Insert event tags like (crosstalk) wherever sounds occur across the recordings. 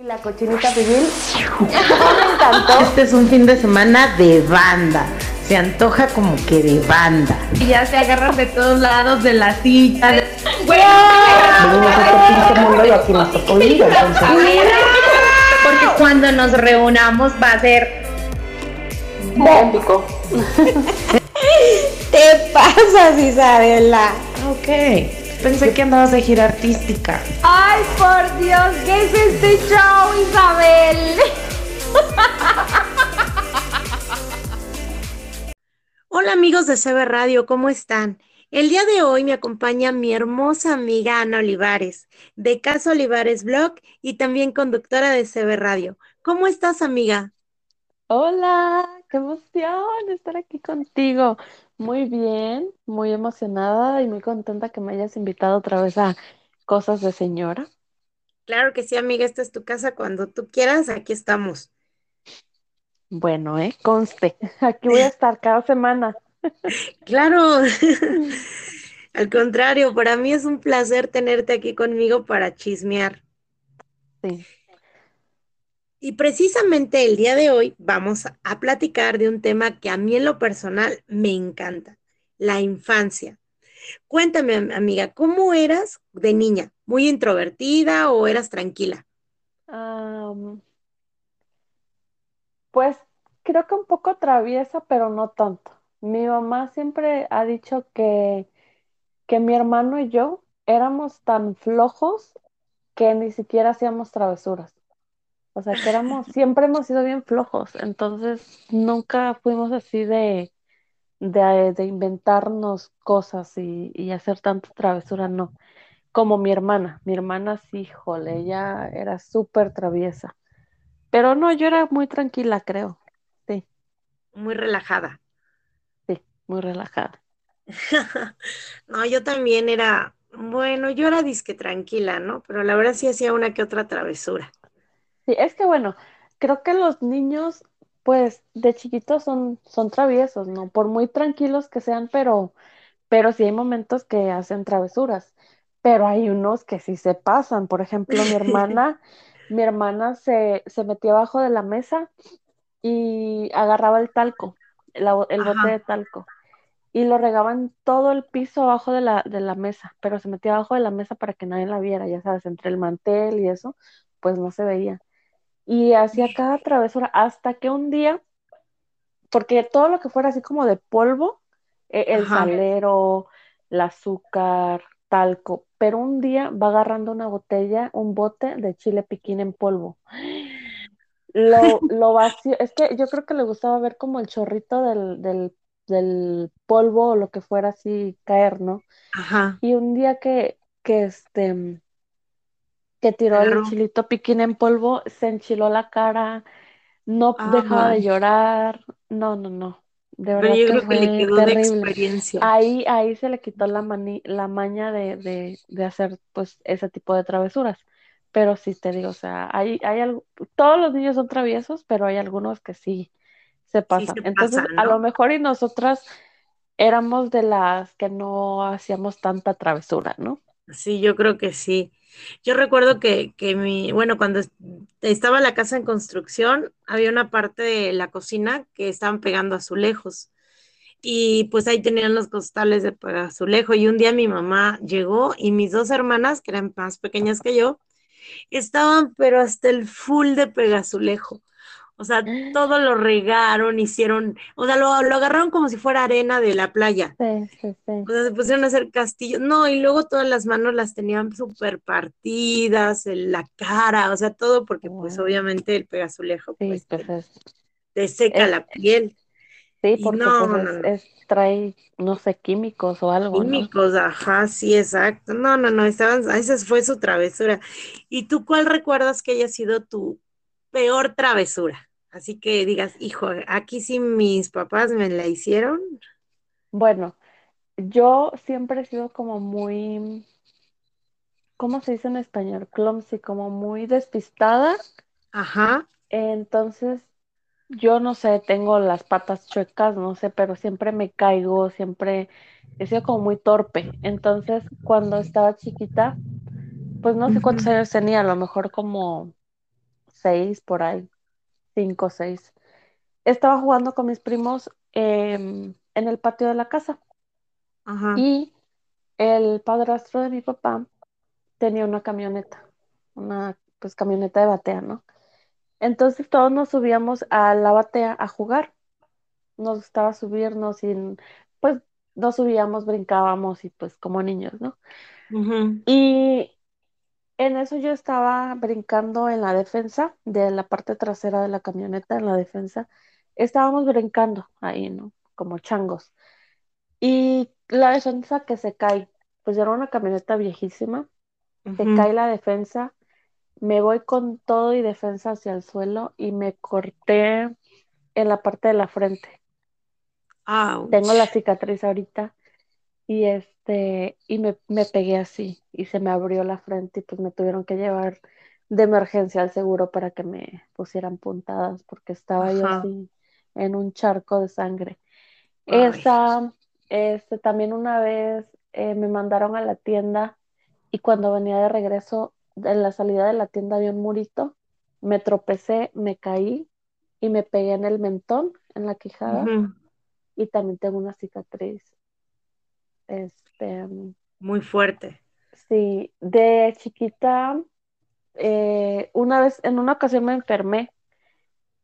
Y la cochinita pibil. (laughs) me encantó. Este es un fin de semana de banda. Se antoja como que de banda. Y ya se agarran de todos lados de la silla. de- Venimos a este pinche mundo y aquí nos tocó ir, entonces. Porque cuando nos reunamos va a ser. Épico. (laughs) Te pasas, Isabela. Ok. Pensé que andabas de gira artística. ¡Ay, por Dios! ¿Qué es este show, Isabel? Hola amigos de CB Radio, ¿cómo están? El día de hoy me acompaña mi hermosa amiga Ana Olivares, de Casa Olivares Blog y también conductora de CB Radio. ¿Cómo estás, amiga? Hola, qué emoción estar aquí contigo. Muy bien, muy emocionada y muy contenta que me hayas invitado otra vez a Cosas de Señora. Claro que sí, amiga, esta es tu casa. Cuando tú quieras, aquí estamos. Bueno, eh, conste, (laughs) aquí voy a estar cada semana. (laughs) Claro. (laughs) Al contrario, para mí es un placer tenerte aquí conmigo para chismear. Sí. Y precisamente el día de hoy vamos a- platicar de un tema que a mí en lo personal me encanta, la infancia. Cuéntame, am- amiga, ¿cómo eras de niña? ¿Muy introvertida o eras tranquila? Pues creo que un poco traviesa, pero no tanto. Mi mamá siempre ha dicho que, que mi hermano y yo éramos tan flojos que ni siquiera hacíamos travesuras. O sea, que éramos, siempre hemos sido bien flojos, entonces nunca fuimos así de, de, de inventarnos cosas y, y hacer tanta travesura, no. Como mi hermana, mi hermana sí, híjole, ella era súper traviesa. Pero no, yo era muy tranquila, creo. Sí, Muy relajada. sí, muy relajada. (laughs) No, yo también era, bueno, yo era disque tranquila, ¿no? Pero la verdad sí hacía una que otra travesura. Sí, es que bueno, creo que los niños, pues, de chiquitos son, son traviesos, ¿no? Por muy tranquilos que sean, pero, pero sí hay momentos que hacen travesuras. Pero hay unos que sí se pasan. Por ejemplo, mi hermana, (laughs) mi hermana se, se metía abajo de la mesa y agarraba el talco, bo- el bote de talco, y lo regaba en todo el piso abajo de la, de la mesa, pero se metía abajo de la mesa para que nadie la viera, ya sabes, entre el mantel y eso, pues no se veía. Y hacía cada travesura hasta que un día, porque todo lo que fuera así como de polvo, eh, el Ajá. salero, el azúcar, talco, pero un día va agarrando una botella, un bote de chile piquín en polvo. (gasps) Lo, (laughs) lo vació, es que yo creo que le gustaba ver como el chorrito del, del, del polvo o lo que fuera así caer, ¿no? Ajá. Y un día que, que este que tiró el chilito piquín en polvo, se enchiló la cara, no dejaba de llorar, no, no, no, de verdad yo que creo que le quedó de terrible. experiencia. Ahí, ahí se le quitó la mani- la maña de, de, de hacer pues ese tipo de travesuras. Pero sí te digo, o sea, hay, hay algo, todos los niños son traviesos, pero hay algunos que sí se Sí pasan. se Entonces, pasan, a lo mejor y nosotras éramos de las que no hacíamos tanta travesura, ¿no? Sí, yo creo que sí. Yo recuerdo que, que mi, bueno, cuando es- estaba la casa en construcción, había una parte de la cocina que estaban pegando azulejos. Y pues ahí tenían los costales de azulejo. Y un día mi mamá llegó y mis dos hermanas, que eran más pequeñas que yo, estaban pero hasta el full de pegazulejo. O sea, todo lo regaron, hicieron, o sea, lo, lo agarraron como si fuera arena de la playa. Sí, sí, sí. O sea, se pusieron a hacer castillos. No, y luego todas las manos las tenían súper partidas, en la cara, o sea, todo porque pues obviamente el pegazulejo Sí, pues pues te, seca es, la piel. sí, porque no, pues no, es, no. es, trae, no sé, químicos o algo, ¿no? Químicos, ajá, sí, exacto. No, no, no, estaban, esa fue su travesura. ¿Y tú cuál recuerdas que haya sido tu peor travesura? Así que digas, hijo, aquí sí mis papás me la hicieron. Bueno, yo siempre he sido como muy, ¿cómo se dice en español? Clumsy, como muy despistada. Ajá, Entonces, yo no sé, tengo las patas chuecas, no sé, pero siempre me caigo, siempre he sido como muy torpe. Entonces, cuando estaba chiquita, pues no sé cuántos años tenía, a lo mejor como seis por ahí, cinco, seis. Estaba jugando con mis primos em, en el patio de la casa Ajá. y el padrastro de mi papá tenía una camioneta, una pues camioneta de batea, ¿no? Entonces todos nos subíamos a la batea a jugar. Nos gustaba subirnos y pues nos subíamos, brincábamos y pues como niños, ¿no? Y en eso yo estaba brincando en la defensa de la parte trasera de la camioneta, en la defensa. Estábamos brincando ahí, ¿no? Como changos. Y la defensa que se cae, pues era una camioneta viejísima, se cae la defensa, me voy con todo y defensa hacia el suelo y me corté en la parte de la frente. Ouch. Tengo la cicatriz ahorita y este, y me, me pegué así y se me abrió la frente y pues me tuvieron que llevar de emergencia al seguro para que me pusieran puntadas porque estaba yo así en un charco de sangre. Ay. Esa, este, también una vez eh, me mandaron a la tienda y cuando venía de regreso, en la salida de la tienda había un murito, me tropecé, me caí y me pegué en el mentón, en la quijada, y también tengo una cicatriz. Este, Muy fuerte. sí, de chiquita, eh, una vez, en una ocasión me enfermé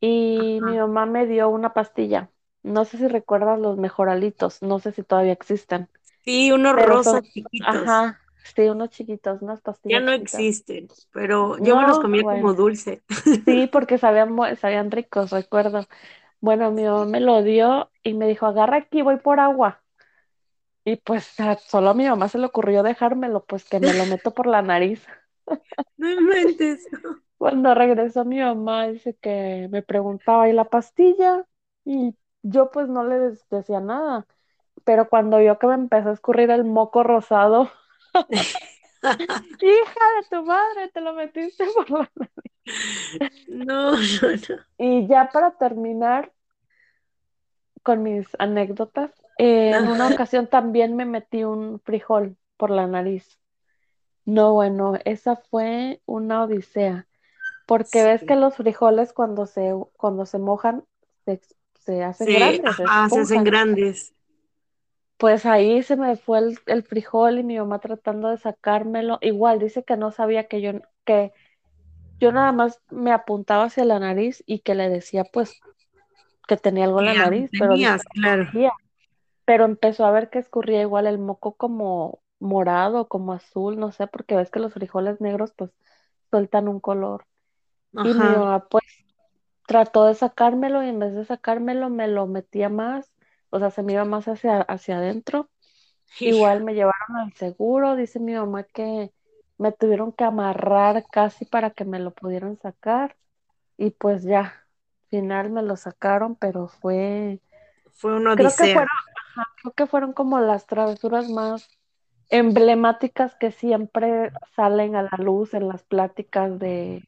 y mi mamá me dio una pastilla. No sé si recuerdas los mejoralitos, no sé si todavía existen, Sí, unos pero rosas son, chiquitos. ajá, sí, unos chiquitos, unas Ya pastillas no chiquitas. existen, pero yo me los No, comía como dulce. sí, (laughs) porque sabían, sabían ricos, recuerdo. Bueno, mi mamá me lo dio y me dijo, agarra aquí, voy por agua. Y pues solo a mi mamá se le ocurrió dejármelo, pues que me lo meto por la nariz. (laughs) No inventes. (laughs) Cuando regresó mi mamá, dice que me preguntaba, ¿y la pastilla? Y yo pues no le decía nada. Pero cuando vio que me empezó a escurrir el moco rosado, (laughs) hija de tu madre, te lo metiste por la No, no, no. Y ya para terminar con mis anécdotas, eh, en una Ajá. ocasión también me metí un frijol por la nariz. No, bueno, esa fue una odisea, porque ves que los frijoles cuando se, cuando se mojan se, se hacen Sí, grandes, se ajá, se hacen grandes. Pues ahí se me fue el, el frijol y mi mamá tratando de sacármelo. Igual dice que no sabía que yo, que yo nada más me apuntaba hacia la nariz y que le decía pues que tenía algo en la nariz, pero que claro. no veía. Pero empezó a ver que escurría igual el moco como morado, como azul, no sé, porque ves que los frijoles negros pues sueltan un color. Y mi Ajá. mamá pues trató de sacármelo y en vez de sacármelo me lo metía más, o sea, se me iba más hacia, hacia adentro. Igual Hijo, me llevaron al seguro, dice mi mamá que me tuvieron que amarrar casi para que me lo pudieran sacar y pues ya, al final me lo sacaron, pero fue, fue una creo que fueron, ajá, creo que fueron como las travesuras más emblemáticas que siempre salen a la luz en las pláticas de,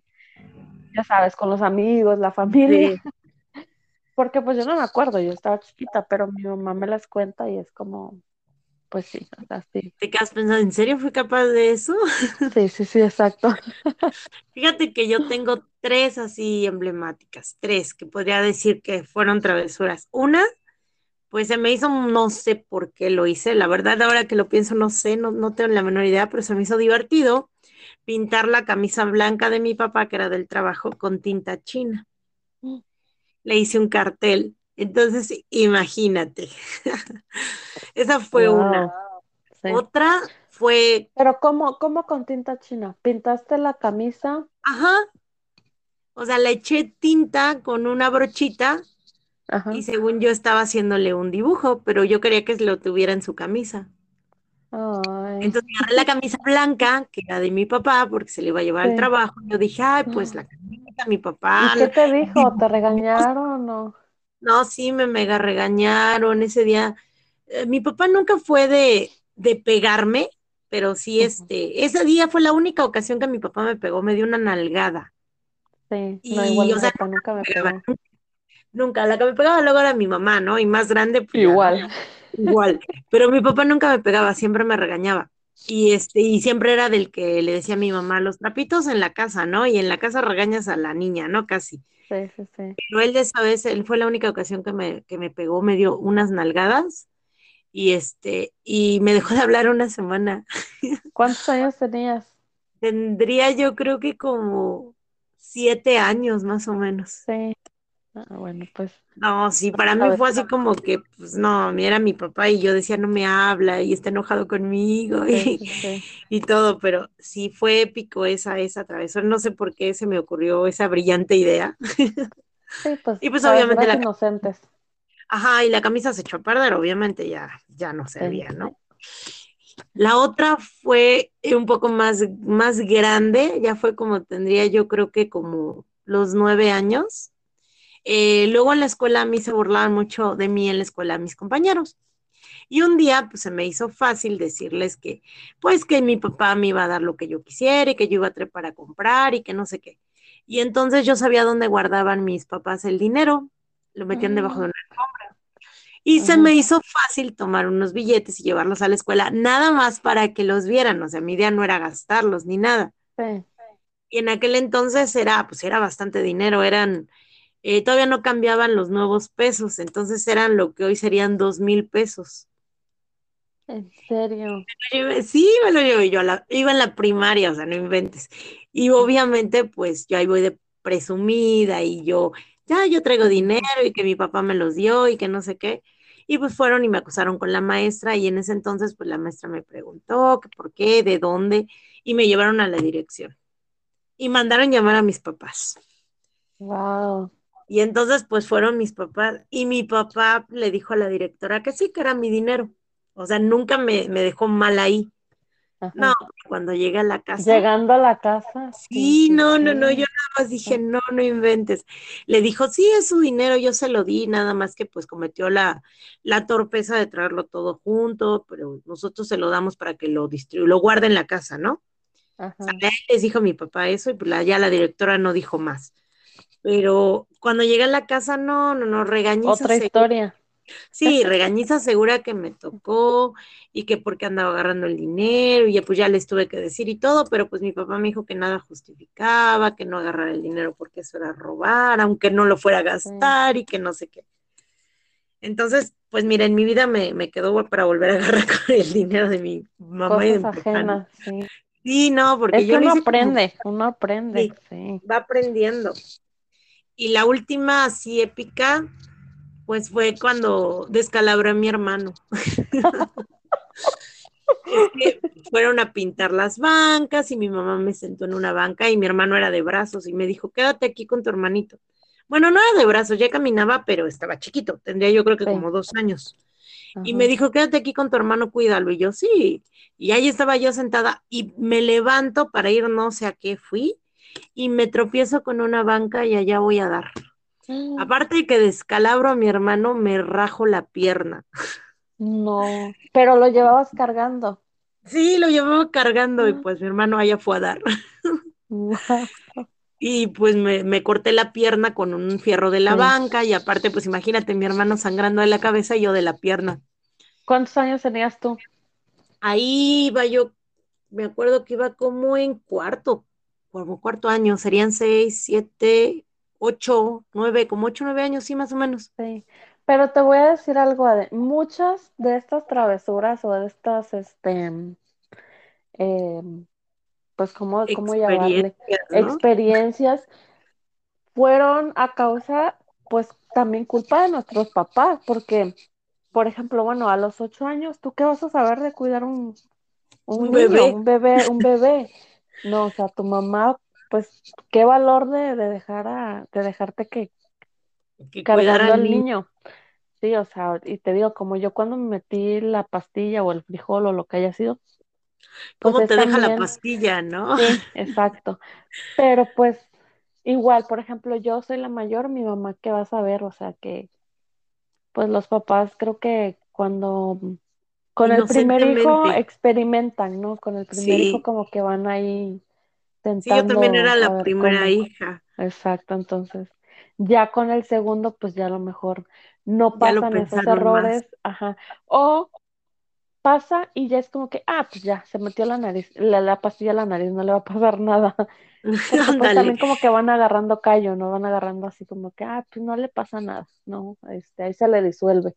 ya sabes, con los amigos, la familia, Sí. (laughs) porque pues yo no me acuerdo, yo estaba chiquita, pero mi mamá me las cuenta y es como, pues sí, o sea, sí, ¿Te quedas pensando, ¿en serio fui capaz de eso? (laughs) sí, sí, sí, exacto. (laughs) Fíjate que yo tengo tres así emblemáticas, tres que podría decir que fueron travesuras. Una, pues se me hizo, no sé por qué lo hice, la verdad ahora que lo pienso no sé, no, no tengo la menor idea, pero se me hizo divertido pintar la camisa blanca de mi papá, que era del trabajo, con tinta china. Le hice un cartel. Entonces, imagínate. (laughs) Esa fue una. Sí. Otra fue, Pero ¿cómo, cómo con tinta china? ¿Pintaste la camisa? ajá, o sea, le eché tinta con una brochita Ajá. y según yo estaba haciéndole un dibujo, pero yo quería que lo tuviera en su camisa. Ay, Entonces agarré la camisa blanca, que era de mi papá, porque se le iba a llevar al trabajo. Yo dije, ay, pues la camisa, mi papá. ¿Y qué te dijo? ¿Te regañaron o? No, sí, me mega regañaron ese día. Eh, mi papá nunca fue de, de pegarme, pero sí, este, ese día fue la única ocasión que mi papá me pegó, me dio una nalgada. Sí, no, Y, igual o mi sea, papá nunca me pegó. nunca, nunca. La que me pegaba luego era mi mamá, ¿no? Y más grande, pues. Igual. Igual. Pero mi papá nunca me pegaba, siempre me regañaba. Y este, y siempre era del que le decía a mi mamá, los trapitos en la casa, ¿no? Y en la casa regañas a la niña, ¿no? Casi. Sí, sí, sí. Pero él de esa vez, él fue la única ocasión que me, que me pegó, me dio unas nalgadas y este, y me dejó de hablar una semana. (laughs) ¿Cuántos años tenías? Tendría yo creo que como siete años más o menos. Sí. Ah, bueno, pues No, sí, para mí fue así como que, pues no, era mi papá y yo decía, no me habla y está enojado conmigo sí, y, sí, y todo, pero sí fue épico esa, esa travesura. No sé por qué se me ocurrió esa brillante idea. Sí, pues, Y pues, obviamente la- inocentes. Ajá, y la camisa se echó a perder, obviamente ya, ya no Sí. servía, ¿no? La otra fue un poco más, más grande, ya fue como tendría yo creo que como los nueve años. Eh, luego en la escuela a mí se burlaban mucho de mí en la escuela mis compañeros. Y un día pues se me hizo fácil decirles que pues que mi papá me iba a dar lo que yo quisiera y que yo iba a trepar a comprar y que no sé qué. Y entonces yo sabía dónde guardaban mis papás el dinero, lo metían debajo de una alfombra. Y se me hizo fácil tomar unos billetes y llevarlos a la escuela, nada más para que los vieran, o sea, mi idea no era gastarlos ni nada. Sí. Y en aquel entonces era, pues era bastante dinero, eran, eh, todavía no cambiaban los nuevos pesos, entonces eran lo que hoy serían dos mil pesos. En serio. Sí, me lo llevé yo, a la- iba en la primaria, o sea, no inventes. Y obviamente, pues yo ahí voy de presumida y yo, ya, yo traigo dinero y que mi papá me los dio y que no sé qué. Y pues fueron y me acusaron con la maestra y en ese entonces, pues la maestra me preguntó que por qué, de dónde, y me llevaron a la dirección. Y mandaron llamar a mis papás. Wow. Y entonces, pues fueron mis papás y mi papá le dijo a la directora que sí, que era mi dinero. O sea, nunca me, me dejó mal ahí. Ajá. No, cuando llegué a la casa. Llegando a la casa. Sí, no, no, no, yo nada más dije, no, no inventes. Le dijo, sí, es su dinero, yo se lo di, nada más que pues cometió la, la torpeza de traerlo todo junto, pero nosotros se lo damos para que lo distribuya, lo guarde en la casa, ¿no? Ajá. O sea, les dijo mi papá eso y pues la- ya la directora no dijo más. Pero cuando llegué a la casa, no, no, no, regañiza Otra segura. historia. Sí, (laughs) regañiza segura que me tocó y que porque andaba agarrando el dinero y ya pues ya les tuve que decir y todo, pero pues mi papá me dijo que nada justificaba, que no agarrara el dinero porque eso era robar, aunque no lo fuera a gastar y que no sé qué. Entonces, pues mira, en mi vida me, me quedó para volver a agarrar (laughs) con el dinero de mi mamá y de mi ajenas. Sí. Sí, no, porque Es yo uno hice como- aprende, uno aprende. Sí. va aprendiendo. Y la última así épica, pues fue cuando descalabré a mi hermano. (laughs) Es que fueron a pintar las bancas y mi mamá me sentó en una banca y mi hermano era de brazos y me dijo, quédate aquí con tu hermanito. Bueno, no era de brazos, ya caminaba, pero estaba chiquito, tendría yo creo que Sí. como dos años. Y me dijo, quédate aquí con tu hermano, cuídalo. Y yo, sí. Y ahí estaba yo sentada y me levanto para ir no sé a qué fui y me tropiezo con una banca y allá voy a dar. Mm, Aparte de que descalabro a mi hermano, me rajo la pierna. No, pero lo llevabas cargando. Sí, lo llevaba cargando y Ah. pues mi hermano allá fue a dar. (laughs) Y pues me, me corté la pierna con un fierro de la Sí. banca y aparte pues imagínate mi hermano sangrando de la cabeza y yo de la pierna. ¿Cuántos años tenías tú? Ahí iba yo, me acuerdo que iba como en cuarto, como cuarto año, serían seis, siete, ocho, nueve, como ocho, nueve años, sí, más o menos. Sí, pero te voy a decir algo, Ade. Muchas de estas travesuras o de estas, este, em, pues, ¿cómo, cómo llamarle? Experiencias, ¿no? Experiencias fueron a causa, pues, también culpa de nuestros papás, porque, por ejemplo, bueno, a los ocho años, ¿tú qué vas a saber de cuidar un, un Un niño, bebé. un bebé, un bebé? (laughs) No, o sea, tu mamá, pues, qué valor de, de dejar a, de dejarte que Que cargando al niño. niño. Sí, o sea, y te digo, como yo cuando me metí la pastilla o el frijol o lo que haya sido, pues ¿Cómo te deja la pastilla, no? sí, (laughs) exacto. Pero pues igual, por ejemplo, yo soy la mayor, mi mamá, ¿qué va a saber? O sea, que pues los papás creo que cuando con el primer hijo experimentan, ¿no? Con el primer hijo como que van ahí sí, yo también tentando era la primera cómo. hija. Exacto, entonces ya con el segundo, pues ya a lo mejor no pasan esos más. errores, ajá. O pasa y ya es como que, ah, pues ya, se metió la nariz, la, la pastilla a la nariz, no le va a pasar (laughs) nada. (laughs) Pues también como que van agarrando callo, ¿no? Van agarrando así como que, ah, pues no le pasa nada, no, este, ahí se le disuelve.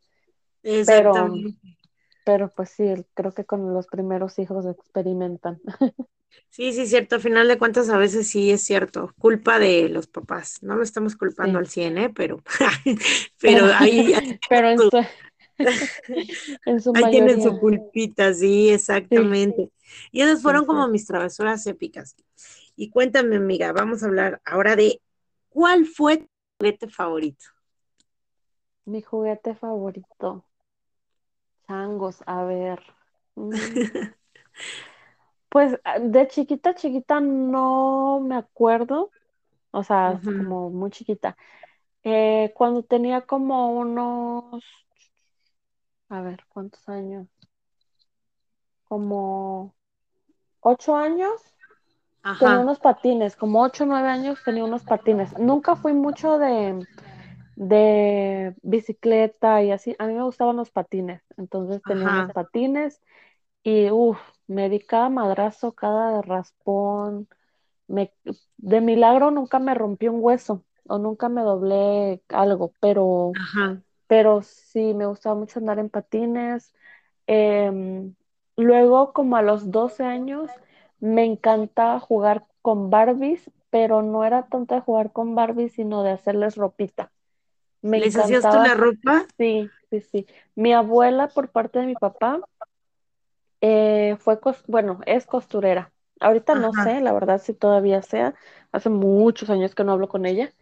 Exactamente. pero pues sí, creo que con los primeros hijos experimentan. (laughs) Sí, sí, cierto. A final de cuentas, a veces sí es cierto. Culpa de los papás. No lo estamos culpando Sí. al 100, ¿eh? (laughs) Pero, pero ahí, (laughs) Pero en su- en su ahí tienen su culpita, sí, Sí, exactamente. Y esas fueron sí. como mis travesuras épicas. Y cuéntame, amiga, vamos a hablar ahora de ¿cuál fue tu juguete favorito? Mi juguete favorito. Changos, a ver. Mm, (laughs) Pues ah, de chiquita, chiquita no me acuerdo, o sea, como muy chiquita. Eh, cuando tenía como unos, a ver, ¿cuántos años? Como ocho años, tenía unos patines, como ocho o nueve años tenía unos patines. Nunca fui mucho de, de bicicleta y así, a mí me gustaban los patines, entonces tenía ajá, patines y uff, me di cada madrazo, cada raspón. Me, de milagro nunca me rompí un hueso o nunca me doblé algo, pero, ajá. pero sí me gustaba mucho andar en patines. Em, luego, como a los 12 años, me encantaba jugar con Barbies, pero no era tanto de jugar con Barbies, sino de hacerles ropita. Me ¿Les hacías tú la ropa? sí, sí, sí. Mi abuela, por parte de mi papá, eh, fue, bueno, es costurera. Ahorita no sé, la verdad, si todavía sea. Hace muchos años que no hablo con ella,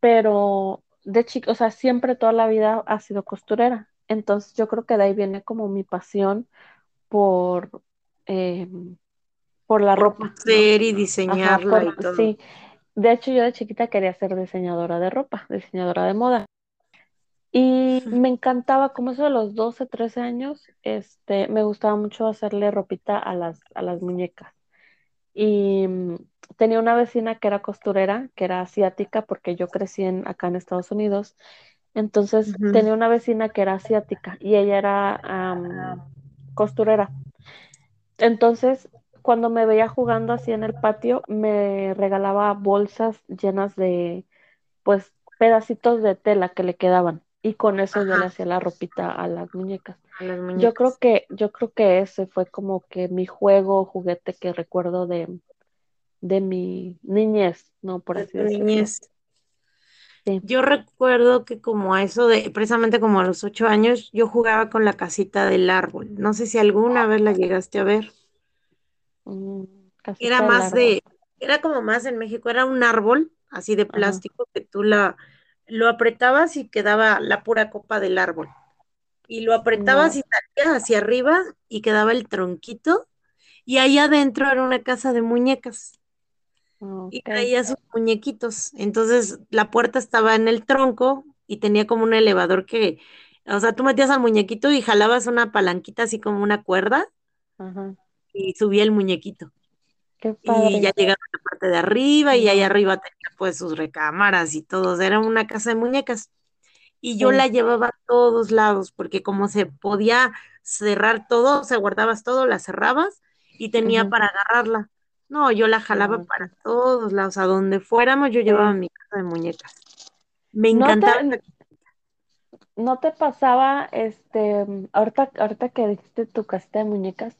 pero de chica, o sea, siempre toda la vida ha sido costurera. Entonces yo creo que de ahí viene como mi pasión por, eh, por la ropa, coser y Ajá, diseñarla y todo. sí. De hecho, yo de chiquita quería ser diseñadora de ropa, diseñadora de moda. Y me encantaba, como eso de los 12 13 años, este, me gustaba mucho hacerle ropita a las, a las muñecas. Y mm, tenía una vecina que era costurera, que era asiática, porque yo crecí en, acá en Estados Unidos. Entonces tenía una vecina que era asiática y ella era am, costurera. Entonces, cuando me veía jugando así en el patio, me regalaba bolsas llenas de, pues, pedacitos de tela que le quedaban. Y con eso yo le hacía la ropita a las muñecas. a las Yo creo muñecas. que, yo creo que ese fue como que mi juego, juguete que recuerdo de, de mi niñez, ¿no? Por así decirlo. niñez. Sí. Yo recuerdo que como a eso de, precisamente como a los ocho años, yo jugaba con la casita del árbol. No sé si alguna vez la llegaste a ver. Mm, Era más de, era como más en México, era un árbol así de Ajá. plástico que tú la, lo apretabas y quedaba la pura copa del árbol. Y lo apretabas No. y salía hacia arriba y quedaba el tronquito. Y ahí adentro era una casa de muñecas. y traía sus muñequitos. Entonces la puerta estaba en el tronco y tenía como un elevador que, o sea, tú metías al muñequito y jalabas una palanquita así como una cuerda Ajá. Y subía el muñequito. Qué Y ya llegaba a la parte de arriba y ahí arriba tenía pues sus recámaras y todo. Era una casa de muñecas. Y yo la llevaba a todos lados porque como se podía cerrar todo, o sea, guardabas todo, la cerrabas y tenía para agarrarla. No, yo la jalaba para todos lados, a donde fuéramos, yo llevaba mi casa de muñecas. Me ¿No encantaba. te, no te pasaba, este, ahorita, ahorita que dijiste tu casita de muñecas.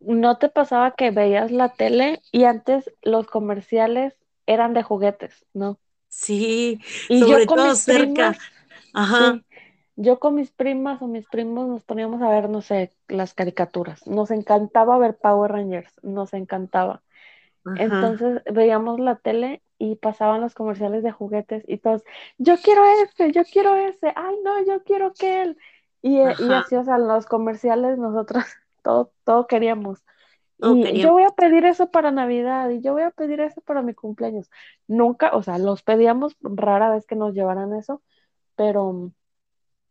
¿no te pasaba que veías la tele y antes los comerciales eran de juguetes, ¿no? Sí, Y yo sobre con todo mis cerca. primas, Ajá, sí, yo con mis primas o mis primos nos poníamos a ver, no sé, las caricaturas. Nos encantaba ver Power Rangers, nos encantaba. ajá, Entonces veíamos la tele y pasaban los comerciales de juguetes y todos, yo quiero ese, yo quiero ese, ay no, yo quiero aquel. Y, eh, y así, o sea, los comerciales nosotros (laughs) todo, todo queríamos. Todo Y yo voy a pedir eso para Navidad y yo voy a pedir eso para mi cumpleaños. Nunca, o sea, los pedíamos rara vez que nos llevaran eso, pero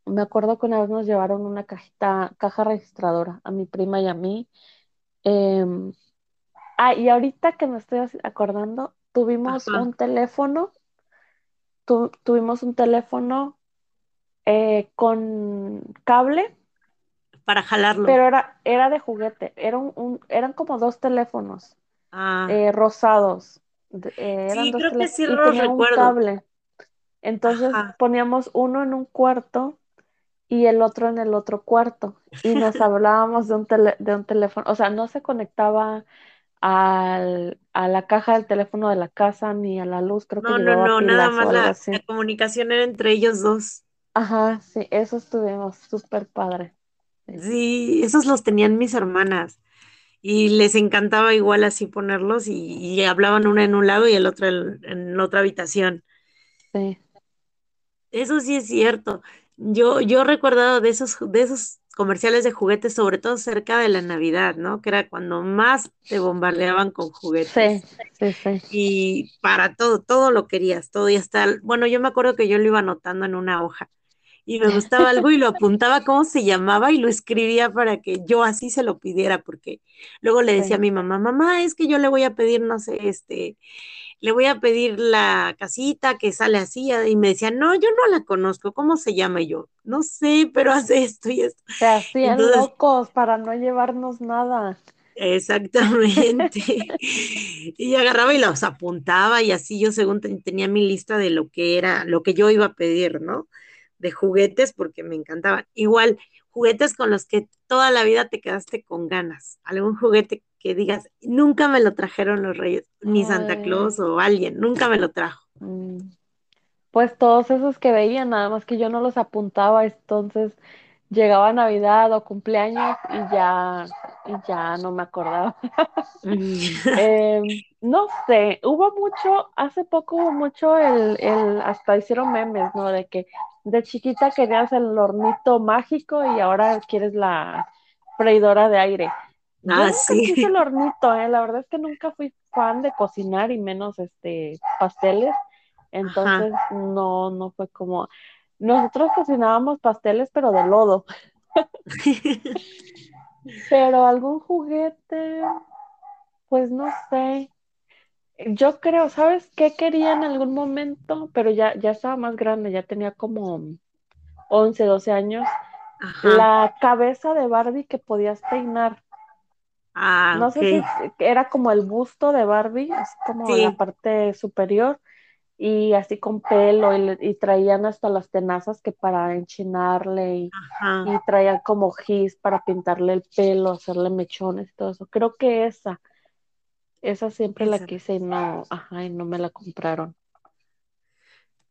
me acuerdo que una vez nos llevaron una cajita, caja registradora a mi prima y a mí. Em, ah, y ahorita que me estoy acordando, tuvimos Ajá. un teléfono, tu- tuvimos un teléfono eh, con cable para jalarlo. pero era, era de juguete, era un, un- eran como dos teléfonos ah, eh, rosados, eh, eran Sí, dos creo que sí y un recuerdo. cable. Entonces Ajá. poníamos uno en un cuarto y el otro en el otro cuarto y nos (laughs) hablábamos de un tele- de un teléfono, o sea, no se conectaba al, a la caja del teléfono de la casa ni a la luz, creo que no, no, no, nada más la, la comunicación era entre ellos dos. Ajá, sí, eso estuvimos súper padre. Sí. Sí, esos los tenían mis hermanas y les encantaba igual así ponerlos y, y hablaban una en un lado y el otro en, en otra habitación. Sí, Eso sí es cierto. Yo, yo he recordado de esos, de esos comerciales de juguetes, sobre todo cerca de la Navidad, ¿no? Que era cuando más te bombardeaban con sí, juguetes. sí, sí. Y para todo, todo lo querías, todo y hasta, bueno, yo me acuerdo que yo lo iba anotando en una hoja y me gustaba algo y lo apuntaba cómo se llamaba y lo escribía para que yo así se lo pidiera, porque luego le decía a Sí. mi mamá, mamá, es que yo le voy a pedir, no sé, este, le voy a pedir la casita que sale así, y me decía, no, yo no la conozco, ¿cómo se llama? Y yo, no sé, pero hace esto y esto. Se hacían Entonces, locos para no llevarnos nada. Exactamente. (laughs) (laughs) Y agarraba y los apuntaba y así yo según ten- tenía mi lista de lo que era, lo que yo iba a pedir, ¿no? De juguetes porque me encantaban. Igual, juguetes con los que toda la vida te quedaste con ganas. Algún juguete que digas, nunca me lo trajeron los Reyes, ni Santa. Claus o alguien, nunca me lo trajo. Mm, Pues todos esos que veían, nada más que yo no los apuntaba, entonces llegaba Navidad o cumpleaños y ya, y ya no me acordaba. (laughs) Eh, no sé, hubo mucho, hace poco hubo mucho el, el, hasta hicieron memes, ¿no? De que de chiquita querías el hornito mágico y ahora quieres la freidora de aire. Yo Ah, nunca sí. quise el hornito, ¿eh? La verdad es que nunca fui fan de cocinar y menos este pasteles. Entonces no, no fue como. Nosotros cocinábamos pasteles, pero de lodo. (laughs) Pero algún juguete, pues no sé. Yo creo, ¿sabes qué quería en algún momento? Pero ya, ya estaba más grande, ya tenía como 11, 12 años. Ajá. La cabeza de Barbie que podías peinar. Ah, No sé si era como el busto de Barbie, así como Sí. la parte superior, y así con pelo, y, traían hasta las tenazas que para enchinarle, y, traían como gis para pintarle el pelo, hacerle mechones y todo eso. Creo que esa, esa siempre la quise y no, ajá, y no me la compraron.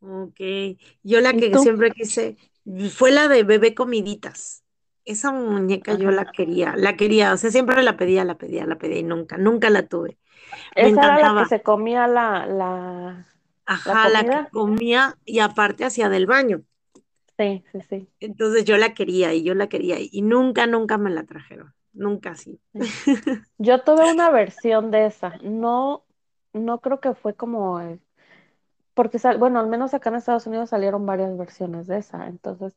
Ok, yo la ¿Y que siempre quise fue la de bebé comiditas. Esa muñeca yo la quería, la quería, o sea, siempre la pedía, la pedía, la pedía y nunca, nunca la tuve. Me Esa era la que se comía la, la, Ajá, la que comía y aparte hacía del baño. Sí, sí, sí. Entonces yo la quería y yo la quería y nunca, nunca me la trajeron. Nunca así. (laughs) Yo tuve una versión de esa. No, no creo que fue como, eh, porque sal- bueno, al menos acá en Estados Unidos salieron varias versiones de esa. Entonces,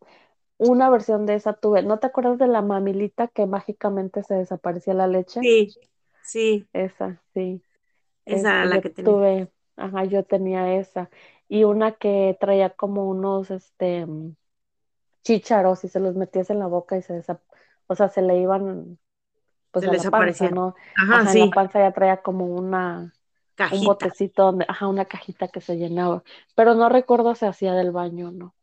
una versión de esa tuve. ¿No te acuerdas de la mamilita que mágicamente se desaparecía la leche? Sí, sí, Esa, sí. esa era Este, la que tenía. tuve, ajá, yo tenía esa. Y una que traía como unos, este, mm, chícharos y se los metías en la boca y se desap, o sea, se le iban, pues Se a la panza. ¿no? Ajá, Ajá, en la sí, panza ya traía como una, un cajita. botecito donde, ajá, una cajita que se llenaba. Pero no recuerdo si hacía del baño, no,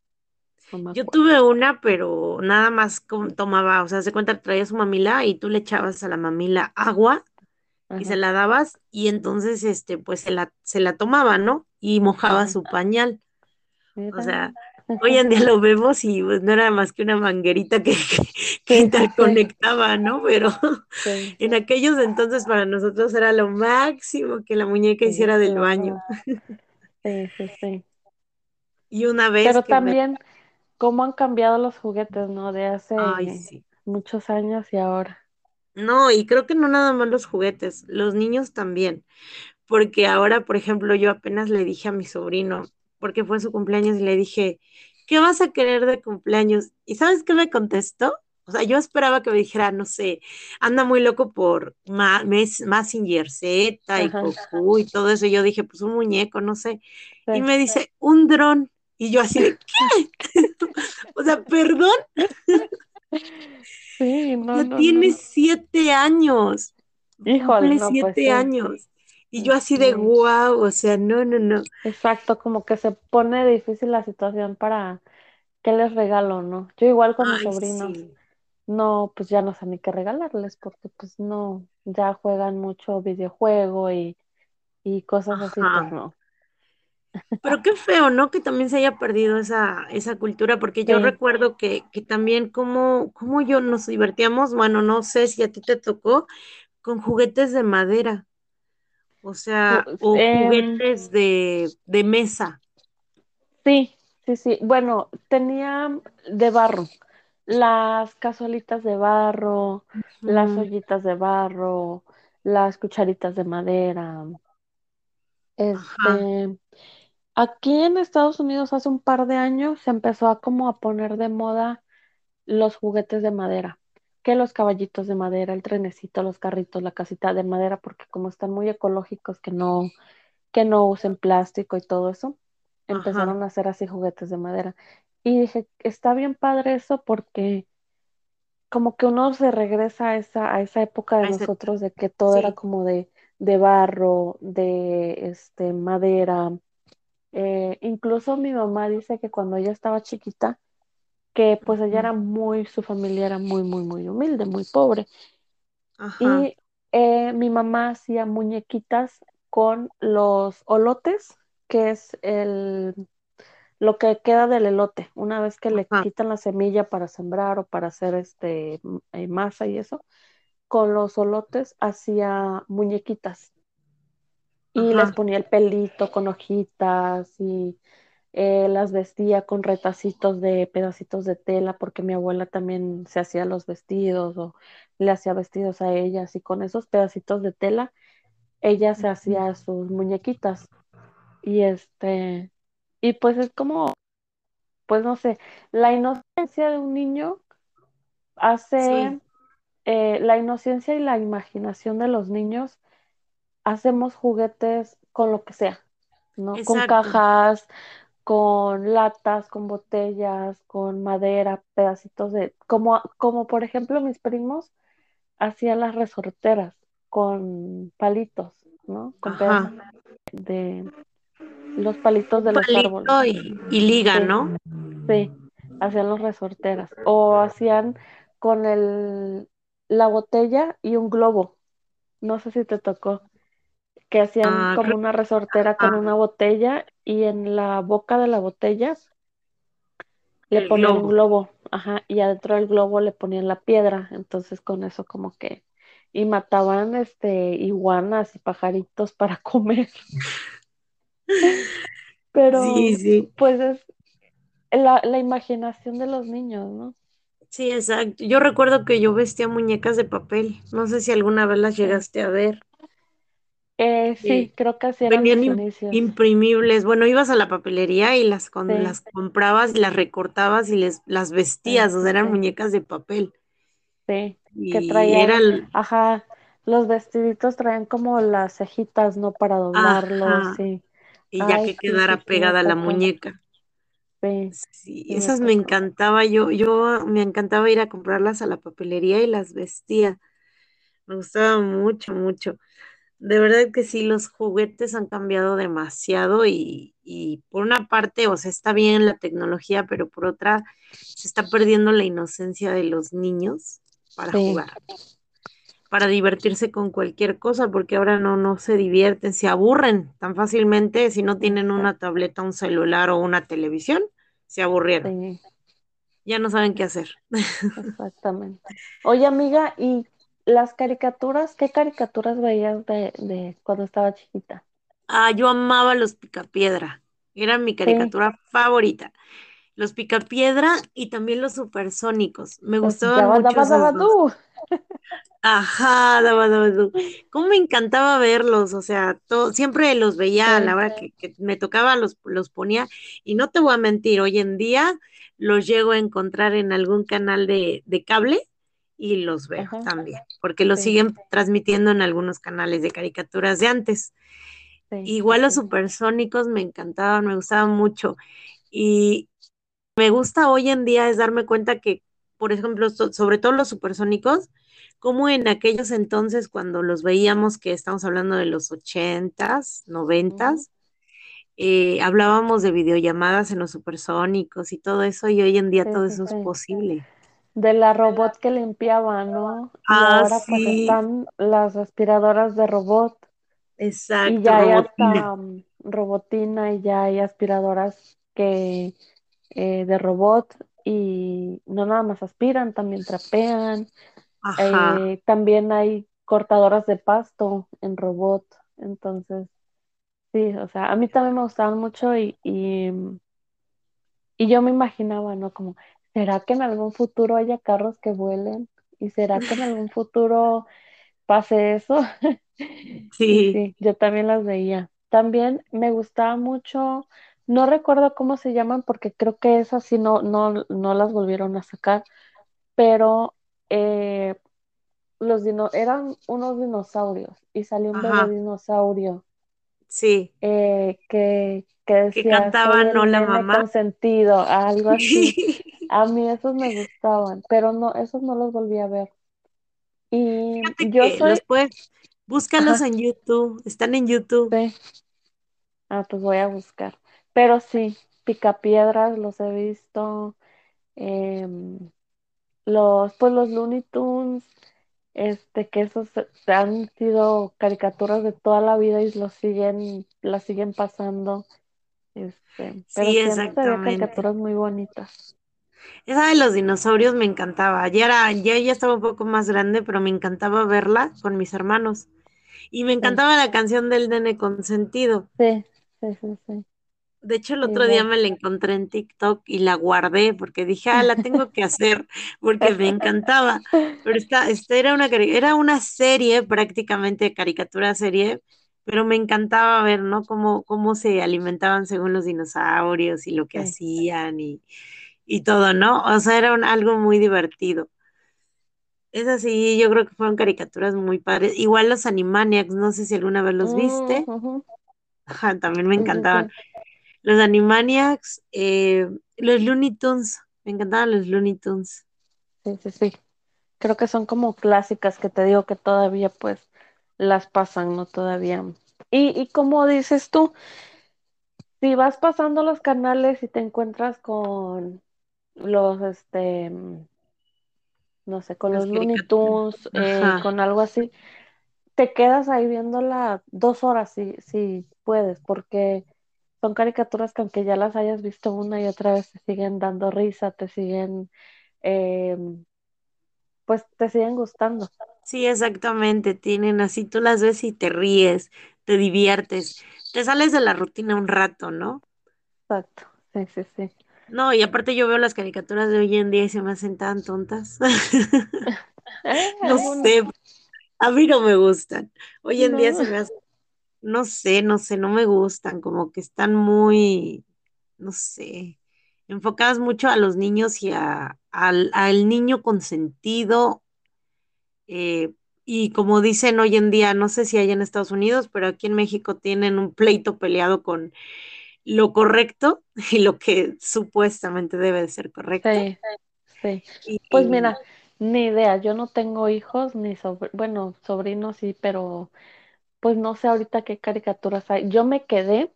no Yo tuve una, pero nada más tomaba, o sea, se cuenta, traía su mamila y tú le echabas a la mamila agua y se la dabas y entonces, este, pues se la, se la tomaba, ¿no? Y mojaba ajá, su pañal. O sea, (laughs) hoy en día lo vemos y pues no era más que una manguerita que, (laughs) que, (laughs) que interconectaba, ¿no? Pero sí, en aquellos entonces para nosotros era lo máximo que la muñeca sí, hiciera del baño. Sí, sí, sí. Y una vez Pero que me... cómo han cambiado los juguetes, ¿no? De Ay, hace sí. muchos años y ahora. No, y creo que no nada más los juguetes, los niños también. porque ahora, por ejemplo, yo apenas le dije a mi sobrino, porque fue su cumpleaños, y le dije, ¿qué vas a querer de cumpleaños? ¿Y sabes qué me contestó? O sea, yo esperaba que me dijera, no sé, anda muy loco por Ma Mes- Mazinger Z y Goku y todo eso. Y yo dije, pues un muñeco, no sé. Y me dice, un dron. Y yo así de, ¿qué? (laughs) O sea, perdón. Sí, no, Ya no, tiene no. siete años. Híjole, no, pues siete sí. años. Y yo así de wow, o sea, no, no, no. Exacto, como que se pone difícil la situación para qué les regalo, ¿no? Yo igual con mis sobrinos, sí. no, pues ya no sé ni qué regalarles, porque pues no, ya juegan mucho videojuego y, y cosas así, pues no. Pero qué feo, ¿no? Que también se haya perdido esa, esa cultura, porque yo Sí, recuerdo que, que también como, como yo nos divertíamos, bueno, no sé si a ti te tocó, con juguetes de madera, o sea, o em, juguetes de, de mesa. sí, sí, sí. Bueno, tenía de barro, las cazuelitas de barro, las ollitas de barro, las cucharitas de madera. ajá, Este, aquí en Estados Unidos hace un par de años se empezó a como a poner de moda los juguetes de madera, que los caballitos de madera, el trenecito, los carritos, la casita de madera, porque como están muy ecológicos, que no, que no usen plástico y todo eso, ajá, empezaron a hacer así juguetes de madera. Y dije, está bien padre eso porque como que uno se regresa a esa, a esa época de a ese- nosotros de que todo era como de, de barro, de este, madera. Eh, incluso mi mamá dice que cuando ella estaba chiquita, que pues ella era muy, su familia era muy, muy, muy humilde, muy pobre. ajá, Y eh, mi mamá hacía muñequitas con los olotes, que es el, lo que queda del elote, una vez que le ajá, quitan la semilla para sembrar o para hacer este eh, masa y eso, con los olotes hacía muñequitas y les ponía el pelito con hojitas y eh, las vestía con retacitos de pedacitos de tela porque mi abuela también se hacía los vestidos o le hacía vestidos a ellas y con esos pedacitos de tela ella se hacía sus muñequitas. Y este y pues es como pues no sé la inocencia de un niño hace sí, eh, la inocencia y la imaginación de los niños hacemos juguetes con lo que sea, ¿no? Con cajas, con latas, con botellas, con madera, pedacitos de, como, como por ejemplo mis primos hacían las resorteras con palitos, ¿no? Con pedazos ajá. de los palitos de los árboles. y, y liga, Sí, ¿no? sí, hacían los resorteras. O hacían con el, la botella y un globo. No sé si te tocó. Que hacían Ah, como creo una resortera con una botella y en la boca de la botella le el ponían un globo. ajá, y adentro del globo le ponían la piedra, entonces con eso como que y mataban este iguanas y pajaritos para (laughs) comer, Sí, pero sí, pues es la, la imaginación de los niños, ¿no? sí, exacto. Yo recuerdo que yo vestía muñecas de papel. No sé si alguna vez las Sí. llegaste a ver. Eh, sí, creo que así eran venían inicios. imprimibles. Bueno, ibas a la papelería y las, con, Sí, las comprabas y las recortabas y les, las sí, vestías. O sea, eran sí. muñecas de papel. Sí, que Y era traían, el, ajá, los vestiditos traían como las cejitas, ¿no? Para doblarlos, ajá, sí. y ya Ay, que quedara pegada la muñeca. Sí, esas me encantaba. Yo, yo me encantaba ir a comprarlas a la papelería y las vestía. Me gustaba mucho, mucho. De verdad que sí, los juguetes han cambiado demasiado y, y por una parte, o sea, está bien la tecnología, pero por otra, se está perdiendo la inocencia de los niños para Sí, jugar, para divertirse con cualquier cosa, porque ahora no, no se divierten, se aburren tan fácilmente si no tienen una tableta, un celular o una televisión, se aburrieron, sí, ya no saben qué hacer. (laughs) exactamente. Oye, amiga, ¿y las caricaturas? ¿Qué caricaturas veías de, de cuando estaba chiquita? Ah, yo amaba los Picapiedra, era mi Sí, caricatura favorita. Los Picapiedra y también los Supersónicos. Me los gustaban mucho Dabba esas Dabba dos. Ajá, daba, daba. Cómo me encantaba verlos, o sea, siempre los veía a la Sí, hora que, que me tocaba, los, los ponía, y no te voy a mentir, hoy en día los llego a encontrar en algún canal de, de cable y los veo ajá, también, porque los sí, siguen transmitiendo en algunos canales de caricaturas de antes. sí, sí, Igual los supersónicos me encantaban, me gustaban mucho. Y me gusta hoy en día es darme cuenta que por ejemplo, so- sobre todo los supersónicos, como en aquellos entonces cuando los veíamos, que estamos hablando de los ochentas, noventas, eh, hablábamos de videollamadas en los supersónicos y todo eso, y hoy en día todo eso es posible. De la robot que limpiaba, ¿no? Y Ah, ahora pues están las aspiradoras de robot y Exacto, ya hay robotina. hasta mm, robotina y ya hay aspiradoras que eh, de robot y no nada más aspiran, también trapean. Ajá, Eh, también hay cortadoras de pasto en robot. Entonces, sí, o sea, a mí también me gustaban mucho y, y, y yo me imaginaba, ¿no? Como, ¿será que en algún futuro haya carros que vuelen? ¿Y será que en algún futuro pase eso? (laughs) Sí, sí, yo también las veía. También me gustaba mucho, no recuerdo cómo se llaman porque creo que esas sí no, no, no las volvieron a sacar, pero eh, los dino eran unos dinosaurios y salió un bebé dinosaurio sí, eh, que, que que decía, soy cantaba No la mamá. consentido, algo así. A mí esos me gustaban, pero no, esos no los volví a ver. Y Fíjate yo que los soy, puedes, búscalos ajá, en YouTube, están en YouTube. sí, ah, pues voy a buscar. Pero sí, Picapiedras los he visto, em, los, pues los Looney Tunes, este, que esos han sido caricaturas de toda la vida y los siguen, las siguen pasando. Este, pero Sí, antes había exactamente. caricaturas muy bonitas. Esa de los dinosaurios me encantaba. Ya era, ya, ya estaba un poco más grande, pero me encantaba verla con mis hermanos. Y me Sí, encantaba la canción del nene consentido. sí, sí, sí, sí, De hecho, el otro día me la encontré en TikTok y la guardé porque dije, ah, la tengo que hacer (laughs) porque me encantaba. Pero esta, esta era una, era una serie, prácticamente caricatura serie, pero me encantaba ver, ¿no? Cómo, cómo se alimentaban según los dinosaurios y lo que Sí. hacían y, y todo, ¿no? O sea, era un- algo muy divertido. Es así, yo creo que fueron caricaturas muy padres. Igual los Animaniacs, no sé si alguna vez los Mm, viste. Ajá, también me encantaban. Los Animaniacs, eh, los Looney Tunes, me encantaban los Looney Tunes. sí, sí, sí. Creo que son como clásicas que te digo que todavía pues las pasan, ¿no? Todavía. Y, y como dices tú, si vas pasando los canales y te encuentras con los, este, no sé, con Las los Looney. Tunes, eh, con algo así, te quedas ahí viéndola dos horas si, si puedes, porque son caricaturas que aunque ya las hayas visto una y otra vez te siguen dando risa, te siguen, eh, pues te siguen gustando. Sí, exactamente. Tienen así, tú las ves y te ríes, te diviertes, te sales de la rutina un rato, ¿no? Exacto, sí, sí, sí. No, y aparte yo veo las caricaturas de hoy en día y se me hacen tan tontas. Eh, (laughs) (laughs) No sé, a mí no me gustan. Hoy en día se me hace, no sé, no sé, no me gustan, como que están muy, no sé, enfocadas mucho a los niños y a, al, al niño consentido. eh, y como dicen hoy en día, no sé si hay en Estados Unidos, pero aquí en México tienen un pleito peleado con lo correcto (laughs) y lo que supuestamente debe de ser correcto. sí, sí. Y, Pues mira, ni idea, yo no tengo hijos ni sobr- bueno, sobrinos sí, pero pues no sé ahorita qué caricaturas hay. Yo me quedé,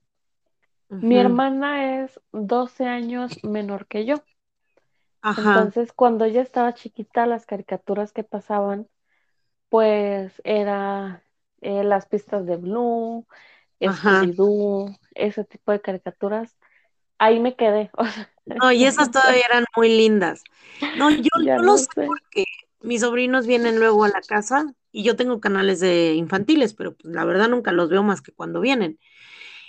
mi hermana es 12 años menor que yo, ajá, entonces cuando ella estaba chiquita, las caricaturas que pasaban, pues era eh, las pistas de Blue. Scooby-Doo, ese tipo de caricaturas. Ahí me quedé, (laughs) o sea, No, y esas no (laughs) todavía eran muy lindas. No, yo, yo lo no sé porque mis sobrinos vienen luego a la casa y yo tengo canales de infantiles, pero pues la verdad nunca los veo más que cuando vienen.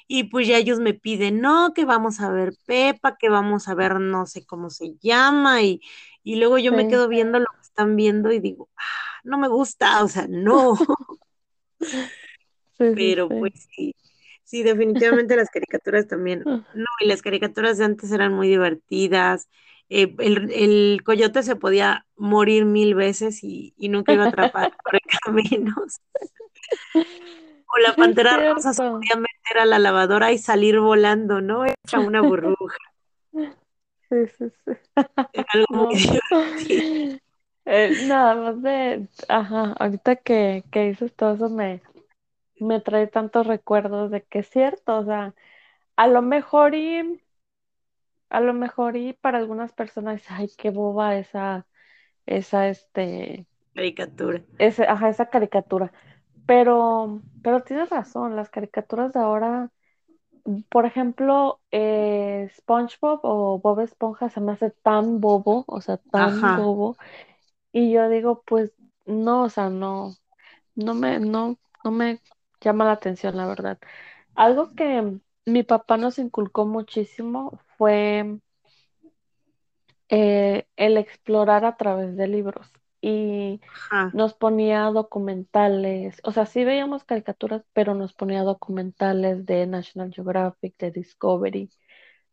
Y pues ya ellos me piden, no, que vamos a ver Pepa, que vamos a ver no sé cómo se llama, y, y luego yo me quedo viendo lo que están viendo y digo, ah, no me gusta, o sea, no, (laughs) sí, sí, pero pues sí. sí, definitivamente las caricaturas también, (laughs) no, y las caricaturas de antes eran muy divertidas, eh, el, el coyote se podía morir mil veces y, y nunca iba a atrapar (laughs) caminos, (laughs) o la pantera rosa se podía meter a la lavadora y salir volando, ¿no? Hecha una burbuja. Sí, sí, sí. Era algo muy No. divertido. Eh, nada más de, ajá, ahorita que, que dices todo eso me, me trae tantos recuerdos de que es cierto, o sea, a lo mejor y, a lo mejor y para algunas personas, (laughs) ay, qué boba esa, esa, este, Caricatura. ese, ajá, esa caricatura. Pero, pero tienes razón, las caricaturas de ahora, por ejemplo, eh, SpongeBob o Bob Esponja se me hace tan bobo, o sea, tan Ajá, bobo, y yo digo, pues, no, o sea, no. no me, no, no me llama la atención, la verdad. Algo que mi papá nos inculcó muchísimo fue eh, el explorar a través de libros y ajá, nos ponía documentales, o sea, sí veíamos caricaturas, pero nos ponía documentales de National Geographic, de Discovery,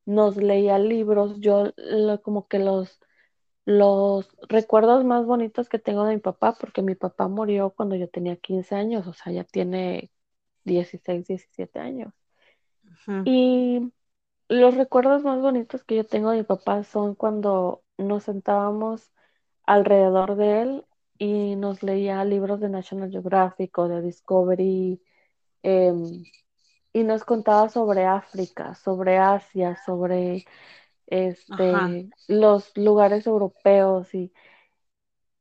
nos leía libros, yo lo- como que los... Los recuerdos más bonitos que tengo de mi papá, porque mi papá murió cuando yo tenía 15 años, o sea, ya tiene 16 17 años. Y los recuerdos más bonitos que yo tengo de mi papá son cuando nos sentábamos alrededor de él y nos leía libros de National Geographic o de Discovery em, y nos contaba sobre África, sobre Asia, sobre ajá, este, los lugares europeos y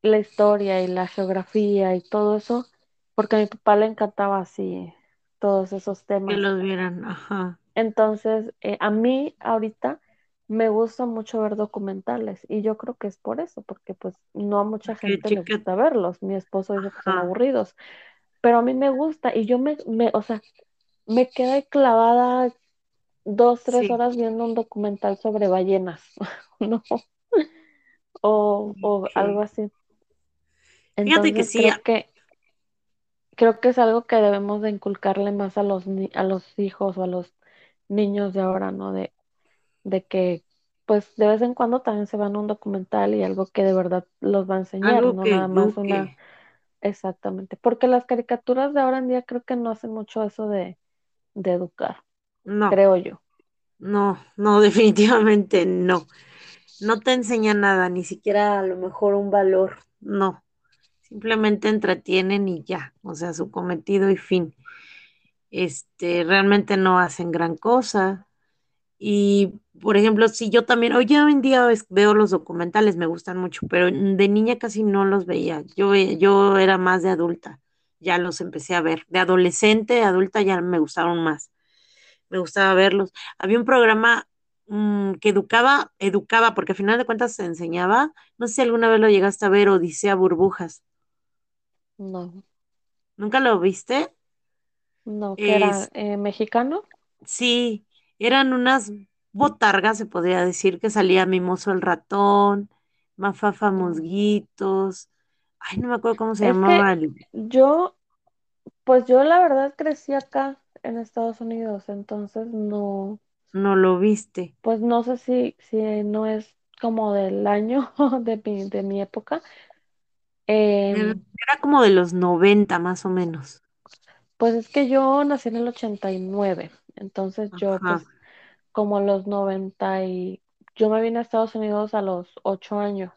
la historia y la geografía y todo eso, porque a mi papá le encantaba así todos esos que temas. los vieran, ajá. Entonces, eh, a mí ahorita me gusta mucho ver documentales y yo creo que es por eso, porque pues no a mucha Que gente le gusta verlos. Mi esposo dice que son aburridos, pero a mí me gusta y yo me, me, o sea, me quedé clavada dos, tres sí, horas viendo un documental sobre ballenas, (laughs) ¿no? O, o algo así. Fíjate que Entonces sí, creo que creo que es algo que debemos de inculcarle más a los ni- a los hijos o a los niños de ahora, ¿no? De, de que pues de vez en cuando también se van a un documental y algo que de verdad los va a enseñar, algo no que nada más eduque. una exactamente, porque las caricaturas de ahora en día creo que no hacen mucho eso de, de educar, No, creo yo. no, no, (laughs) definitivamente no. No te enseña nada, ni siquiera a lo mejor un valor. No, simplemente entretienen y ya, o sea, su cometido y fin. Este, realmente no hacen gran cosa. Y, por ejemplo, si yo también, hoy en día veo los documentales, me gustan mucho, pero de niña casi no los veía. Yo, ve- yo era más de adulta, ya los empecé a ver. De adolescente, adulta ya me gustaron más. Me gustaba verlos. Había un programa mm, que educaba, educaba, porque al final de cuentas se enseñaba. No sé si alguna vez lo llegaste a ver, Odisea Burbujas. No, ¿Nunca lo viste? no, que era Es, eh, mexicano. sí, eran unas botargas, se podría decir, que salía Mimoso el ratón, Mafafa Mm. Musguitos. Ay, no me acuerdo cómo se Es que llamaba el, yo, pues yo la verdad crecí acá en Estados Unidos, entonces no. no lo viste. Pues no sé si, si no es como del año (laughs) de mi, de mi época. Era Em, era como de los 90 más o menos. pues es que yo nací en el 89 entonces yo pues como los 90 y yo me vine a Estados Unidos a los 8 años.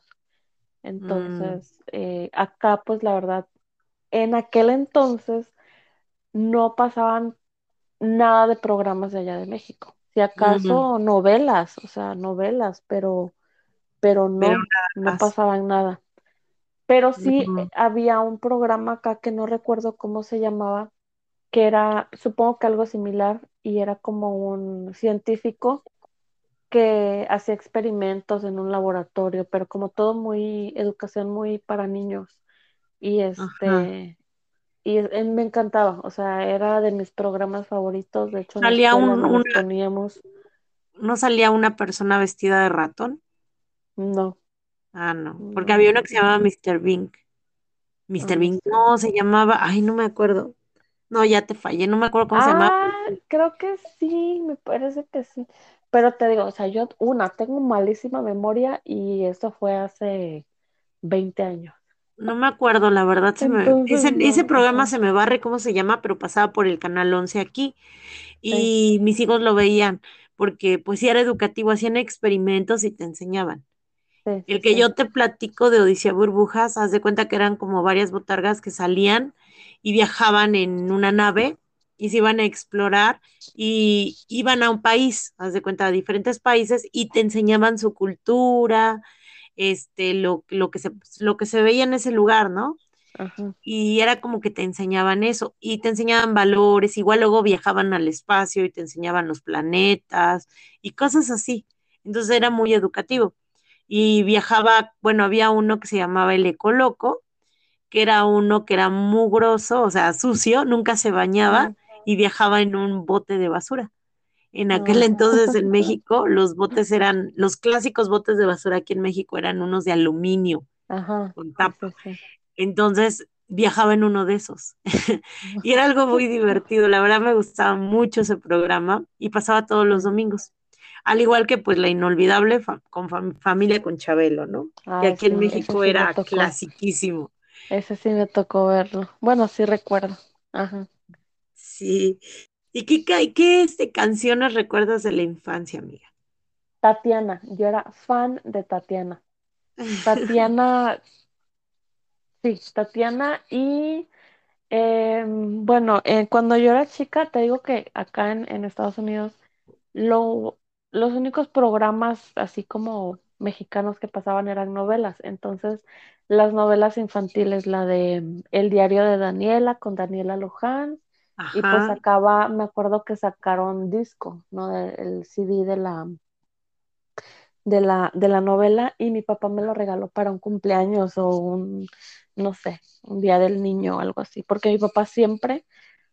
mm, Entonces eh, acá pues la verdad, en aquel entonces no pasaban nada de programas de allá de México. Si mm, acaso novelas, o sea, novelas, pero, pero pero no, nada no pasaban nada. Pero sí había un programa acá que no recuerdo cómo se llamaba, que era, supongo que algo similar, y era como un científico que hacía experimentos en un laboratorio, pero como todo muy, educación muy para niños. Y ajá. este, y me encantaba, o sea, era de mis programas favoritos, de hecho Salía un, una, poníamos, no salía una persona vestida de ratón. no, Ah, no, porque había uno que se llamaba Mr. Bink. Mr. no Bink, no, se llamaba, ay, no me acuerdo. No, ya te fallé, no me acuerdo cómo se llamaba. Ah, creo que sí, me parece que sí. Pero te digo, o sea, yo, una, tengo malísima memoria y esto fue hace 20 años. No me acuerdo, la verdad se me, Entonces, ese, programa se me barre cómo se llama, pero pasaba por el canal 11 aquí sí. y mis hijos lo veían porque pues sí era educativo, hacían experimentos y te enseñaban. Sí, El que sí. yo te platico de Odisea Burbujas, haz de cuenta que eran como varias botargas que salían y viajaban en una nave y se iban a explorar y iban a un país, haz de cuenta, a diferentes países y te enseñaban su cultura, este, lo, lo que se, lo que se veía en ese lugar, ¿no? Ajá. y era como que te enseñaban eso y te enseñaban valores, igual luego viajaban al espacio y te enseñaban los planetas y cosas así. Entonces era muy educativo. Y viajaba, bueno, había uno que se llamaba el Ecoloco, que era uno que era mugroso, o sea, sucio, nunca se bañaba Mm. y viajaba en un bote de basura. En aquel Ah. entonces en (laughs) México, los botes eran, los clásicos botes de basura aquí en México eran unos de aluminio Ajá. con tapa. Entonces viajaba en uno de esos. (laughs) y era algo muy (laughs) divertido. La verdad me gustaba mucho ese programa y pasaba todos los domingos. Al igual que pues la inolvidable fa- con fam- familia con Chabelo, ¿no? Que Ay, aquí en México sí era clasiquísimo. Ese sí me tocó verlo. Bueno, sí recuerdo. Ajá. Sí. ¿Y qué, qué este, canciones recuerdas de la infancia, amiga? Tatiana, yo era fan de Tatiana. Tatiana, (laughs) sí, Tatiana y eh, bueno, eh, cuando yo era chica, te digo que acá en, en Estados Unidos, lo, los únicos programas así como mexicanos que pasaban eran novelas. Entonces, las novelas infantiles, la de mm, El diario de Daniela con Daniela Luján, y pues acaba, me acuerdo que sacaron disco, ¿no? El CD de la de la, de la novela y mi papá me lo regaló para un cumpleaños o un, no sé, un día del niño o algo así, porque mi papá siempre,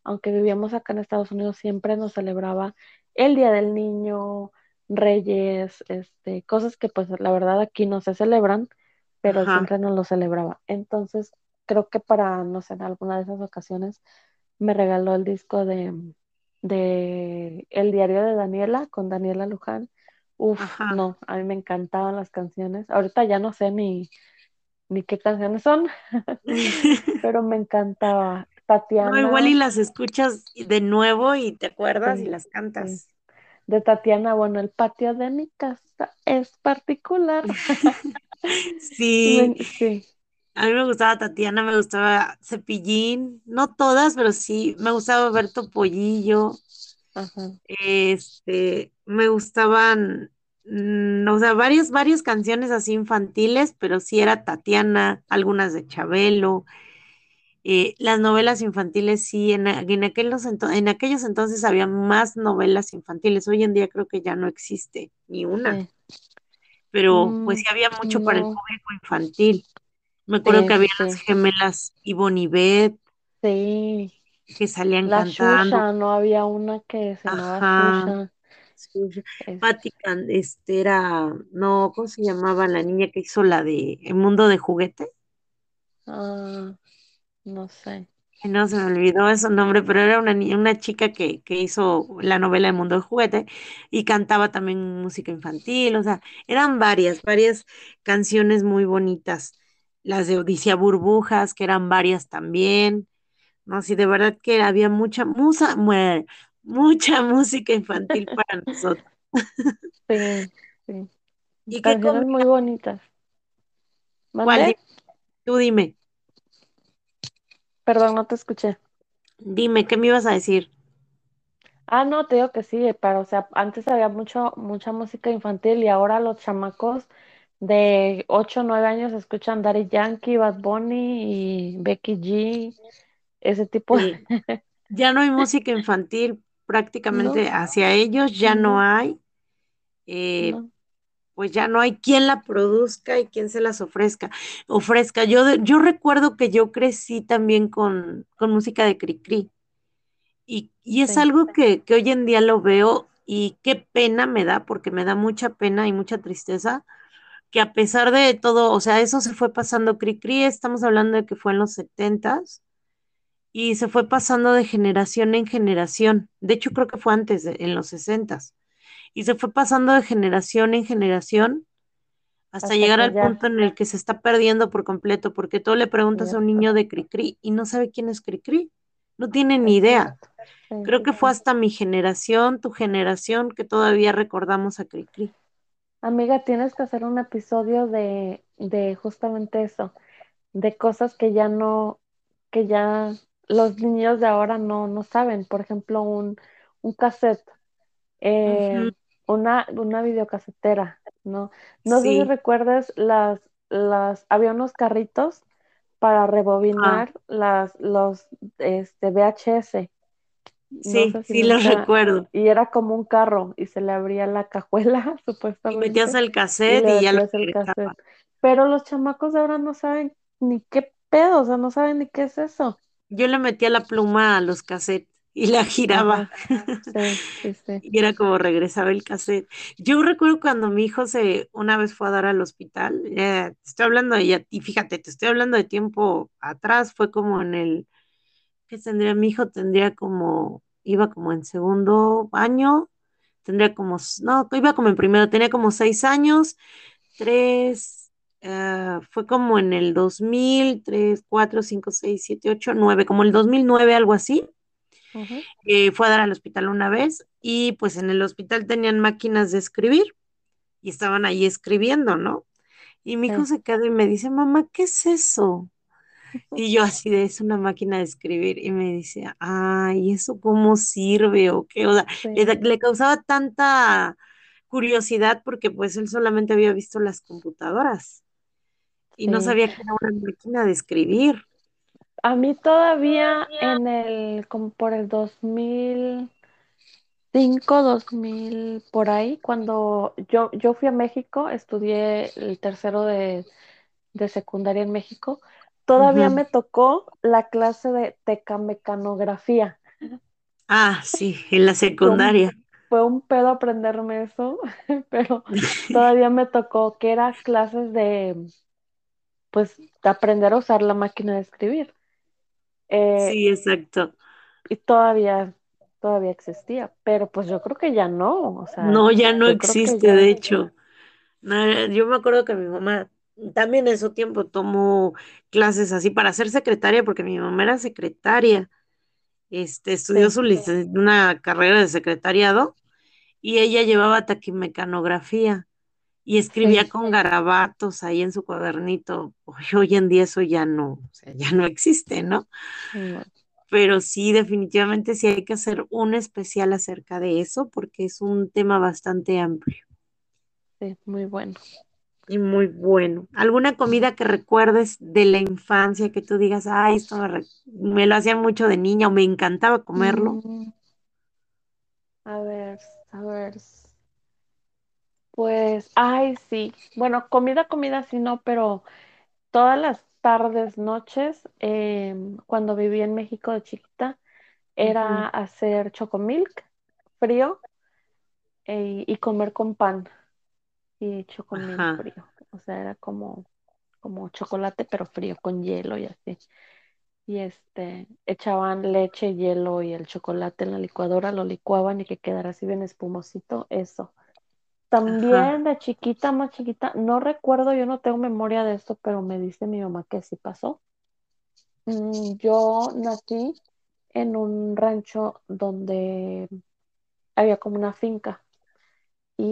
aunque vivíamos acá en Estados Unidos, siempre nos celebraba el día del niño, Reyes, este, cosas que pues la verdad aquí no se celebran, pero ajá, siempre nos lo celebraba. Entonces, creo que para, no sé, en alguna de esas ocasiones me regaló el disco de, de El diario de Daniela con Daniela Luján. Uf, ajá. no, a mí me encantaban las canciones. Ahorita ya no sé ni, ni qué canciones son, (laughs) (laughs) pero me encantaba. No, igual y Tatiana, las escuchas de nuevo y te acuerdas y las sí. De Tatiana, bueno, el patio de mi casa es particular. (laughs) Sí, (laughs) sí, a mí me gustaba Tatiana, me gustaba Cepillín, no todas, pero sí, me gustaba ver Topollillo, ajá, este, me gustaban, mm, o sea, varias, varias canciones así infantiles, pero sí era Tatiana, algunas de Chabelo, eh, las novelas infantiles sí, en, aquellos, en aquellos entonces había más novelas infantiles, hoy en día creo que ya no existe ni una, sí. pero pues Mm, sí había mucho para el público infantil. Me acuerdo sí, que sí, había las gemelas Ivonne y Beth. Sí, que salían la cantando. Shusha, no había una que se llamaba Patti este era, no, ¿cómo se llamaba la niña que hizo la de El mundo de juguete? ah, no sé. No, se me olvidó ese nombre, pero era una, ni- una chica que, que hizo la novela El mundo de juguete y cantaba también música infantil, o sea, eran varias, varias canciones muy bonitas. Las de Odisea Burbujas, que eran varias también. No, sí, de verdad que había mucha musa, mue- mucha (laughs) música infantil para nosotros. Sí, sí. ¿Y qué Canciones comida? muy bonitas. ¿Cuál? Tú dime, Perdón, no te escuché. dime, ¿qué me ibas a decir? Ah, no, te digo que sí, pero o sea, antes había mucho, mucha música infantil y ahora los chamacos de 8 o 9 años escuchan Daddy Yankee, Bad Bunny y Becky G, ese tipo de... Ya no hay (laughs) música infantil No, prácticamente hacia ellos, ya no no, hay, eh, no, pues ya no hay quien la produzca y quien se las ofrezca. Ofrezca. Yo, yo recuerdo que yo crecí también con, con música de Cricri. Y, y es sí, algo que, que hoy en día lo veo y qué pena me da, porque me da mucha pena y mucha tristeza, que a pesar de todo, o sea, eso se fue pasando cri cri, estamos hablando de que fue en los setentas y se fue pasando de generación en generación. De hecho, creo que fue antes, de- en los sesentas, y se fue pasando de generación en generación hasta hasta llegar al ya, punto en el que se está perdiendo por completo, porque tú le preguntas a un niño de cri cri y no sabe quién es cri cri, no tiene ni idea. Creo que fue hasta mi generación, tu generación, que todavía recordamos a Cricri. Amiga, tienes que hacer un episodio de, de justamente eso, de cosas que ya no, que ya los niños de ahora no, no saben. Por ejemplo, un, un cassette, eh, una, una videocasetera, ¿no? No sé si recuerdas las, las, había unos carritos para ah, rebobinar las, los este, VHS. No sí, si sí lo nunca, recuerdo. y era como un carro y se le abría la cajuela, (laughs) Y metías supuestamente, el cassette y ya lo. Pero los chamacos de ahora no saben ni qué pedo, o sea, no saben ni qué es eso. Yo le metía la pluma a los cassettes y la giraba. Ajá, sí, sí, sí. (laughs) Y era como regresaba el cassette. Yo recuerdo cuando mi hijo se una vez fue a dar al hospital, eh, te estoy hablando de ya, y fíjate, te estoy hablando de tiempo atrás, fue como en el, ¿qué tendría? Mi hijo tendría como, iba como en segundo año, tendría como, no, iba como en primero, tenía como seis años, tres, eh, fue como en el dos mil tres, cuatro, cinco, seis, siete, ocho, nueve, como el 2009 algo así Eh, fue a dar al hospital una vez y pues en el hospital tenían máquinas de escribir y estaban ahí escribiendo, ¿no? Y mi hijo se quedó y me dice, mamá, ¿qué es eso? (laughs) Y yo así de, es una máquina de escribir. Y me dice, ay, ¿eso cómo sirve o qué? O sea, le, da- sí, le causaba tanta curiosidad porque pues él solamente había visto las computadoras y no sabía que era una máquina de escribir. A mí todavía en el, como por el dos mil cinco dos mil por ahí, cuando yo, yo fui a México, estudié el tercero de de secundaria en México, todavía me tocó la clase de tecamecanografía. Ah, sí, en la Fue secundaria. fue un pedo aprenderme eso, (laughs) pero (laughs) todavía me tocó que era clases de, pues, de aprender a usar la máquina de escribir. Eh, Sí, exacto. y todavía, todavía existía, pero pues yo creo que ya no, o sea, No, ya no existe, de hecho. Yo me acuerdo que mi mamá también en su tiempo tomó clases así para ser secretaria, porque mi mamá era secretaria. Este, estudió sí, su una carrera de secretariado y ella llevaba taquimecanografía y escribía con garabatos ahí en su cuadernito. Hoy, hoy en día eso ya no, o sea, ya no existe, ¿no? no, Pero sí, definitivamente sí hay que hacer un especial acerca de eso porque es un tema bastante amplio. sí, muy bueno. Y muy bueno. ¿Alguna comida que recuerdes de la infancia que tú digas, ay, esto me, me lo hacía mucho de niña o me encantaba comerlo? Mm, a ver, a ver. Pues, ay, sí. Bueno, comida, comida sí no, pero todas las tardes, noches, em, cuando viví en México de chiquita, Ujú, era hacer chocomilk frío eh, y comer con pan y chocomilk Ajá, frío. O sea, era como, como chocolate, pero frío, con hielo y así. Y este, echaban leche, hielo y el chocolate en la licuadora, lo licuaban y que quedara así bien espumosito, eso. Ajá, También de chiquita, más chiquita, no recuerdo, yo no tengo memoria de esto, pero me dice mi mamá que sí pasó. Mm, yo nací en un rancho donde había como una finca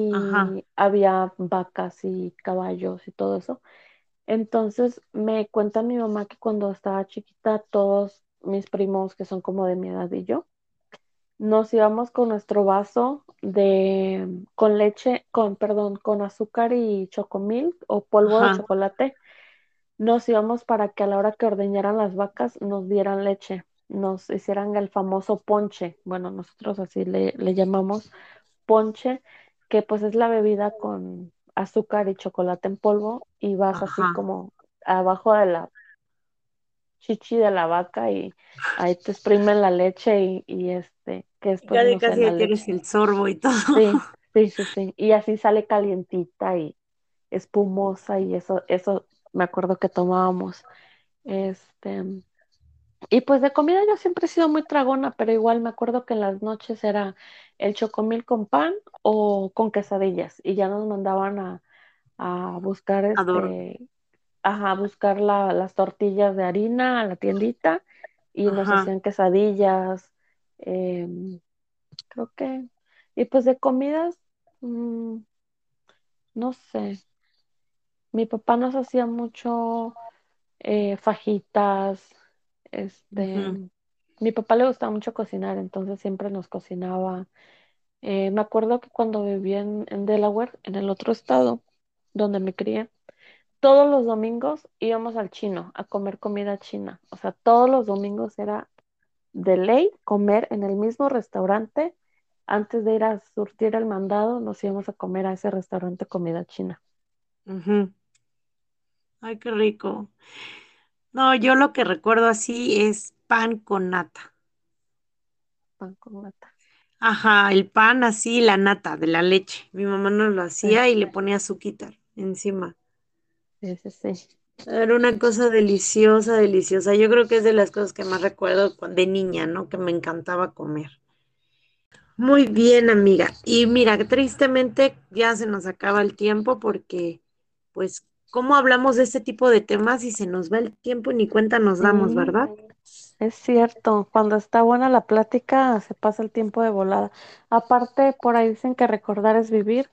ajá, y había vacas y caballos y todo eso. Entonces me cuenta mi mamá que cuando estaba chiquita, todos mis primos, que son como de mi edad y yo, Nos íbamos con nuestro vaso de, con leche, con, perdón, con azúcar y chocomilk o polvo de chocolate. Nos íbamos para que a la hora que ordeñaran las vacas nos dieran leche, nos hicieran el famoso ponche. Bueno, nosotros así le, le llamamos ponche, que pues es la bebida con azúcar y chocolate en polvo y vas así como abajo de la chichi de la vaca y ahí te exprimen la leche y, y este, que después no sé, casi ahí tienes el sorbo y todo. Sí, sí, sí, sí. Y así sale calientita y espumosa y eso, eso me acuerdo que tomábamos. Este, y pues de comida yo siempre he sido muy tragona, pero igual me acuerdo que en las noches era el chocomil con pan o con quesadillas y ya nos mandaban a, a buscar Adoro. este, ajá, a buscar la- las tortillas de harina a la tiendita y nos hacían quesadillas Em, creo que, y pues de comidas, mm, no sé, mi papá nos hacía mucho eh, fajitas, este, mi papá le gustaba mucho cocinar, entonces siempre nos cocinaba. Eh, me acuerdo que cuando vivía en, en Delaware, en el otro estado donde me crié, todos los domingos íbamos al chino a comer comida china. O sea, todos los domingos era de ley comer en el mismo restaurante. Antes de ir a surtir el mandado, nos íbamos a comer a ese restaurante comida china. ujú. Ay, qué rico. No, yo lo que recuerdo así es pan con nata. Pan con nata. Ajá, el pan así, la nata de la leche. Mi mamá nos lo Sí, hacía y le ponía azúcar encima. Sí, sí, sí. Era una cosa deliciosa, deliciosa. Yo creo que es de las cosas que más recuerdo cu- de niña, ¿no? Que me encantaba comer. Muy bien, amiga. Y mira, tristemente ya se nos acaba el tiempo porque, pues, ¿cómo hablamos de este tipo de temas y se nos va el tiempo y ni cuenta nos damos, Sí, ¿verdad? es cierto. Cuando está buena la plática, se pasa el tiempo de volada. Aparte, por ahí dicen que recordar es vivir.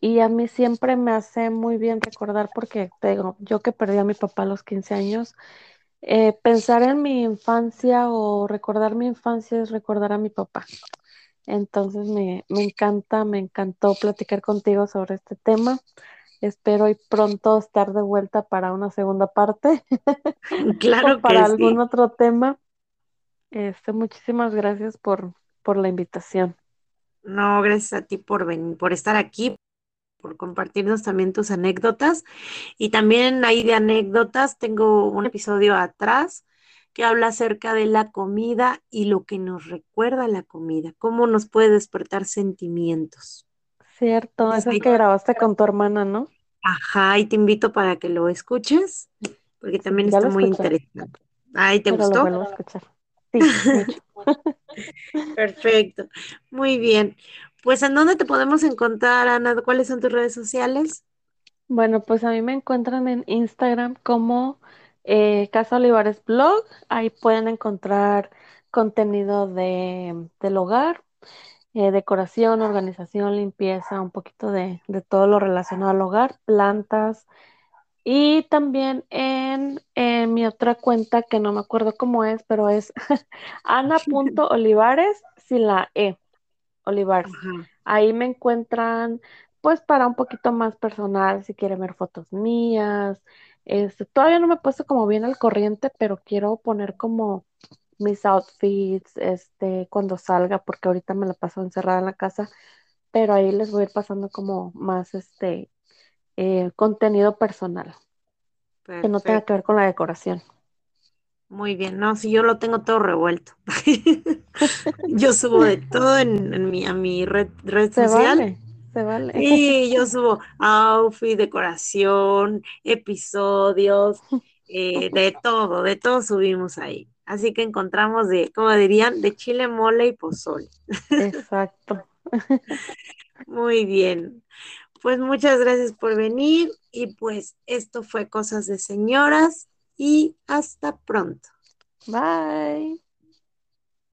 Y a mí siempre me hace muy bien recordar porque te digo, yo que perdí a mi papá a los 15 años, eh, pensar en mi infancia o recordar mi infancia es recordar a mi papá. Entonces me, me encanta, me encantó platicar contigo sobre este tema. Espero y pronto estar de vuelta para una segunda parte (laughs) (laughs) o Claro para que algún sí. otro tema. Este, muchísimas gracias por, por la invitación. No, gracias a ti por venir, por estar aquí, por compartirnos también tus anécdotas. Y también ahí de anécdotas, tengo un episodio atrás que habla acerca de la comida y lo que nos recuerda la comida, cómo nos puede despertar sentimientos. Cierto, eso es que grabaste con tu hermana, ¿no? ajá, y te invito para que lo escuches, porque también ya está lo muy escuché, interesante. Ay, ¿te pero lo gustó? vuelvo a escuchar. Sí, mucho. (laughs) Perfecto, muy bien. Pues, ¿en dónde te podemos encontrar, Ana? ¿Cuáles son tus redes sociales? Bueno, pues a mí me encuentran en Instagram como eh, Casa Olivares Blog. Ahí pueden encontrar contenido de, del hogar, eh, decoración, organización, limpieza, un poquito de, de todo lo relacionado al hogar, plantas. Y también en, mi otra cuenta, que no me acuerdo cómo es, pero es (laughs) ana.olivares sin la E. Olivares. Ajá, Ahí me encuentran, pues, para un poquito más personal, si quieren ver fotos mías. Este, todavía no me he puesto como bien al corriente, pero quiero poner como mis outfits, este, cuando salga, porque ahorita me la paso encerrada en la casa, pero ahí les voy a ir pasando como más, este, eh, contenido personal, que no tenga que ver con la decoración. Muy bien, no, si yo lo tengo todo revuelto. (laughs) Yo subo de (laughs) todo en, en mi, a mi red, red Se social. vale, se vale. Sí, yo (laughs) subo outfit, decoración, episodios, eh, de todo, de todo subimos ahí. Así que encontramos de, como dirían, de chile, mole y pozole. Exacto. Muy bien. Pues muchas gracias por venir y pues esto fue Cosas de Señoras y hasta pronto. Bye.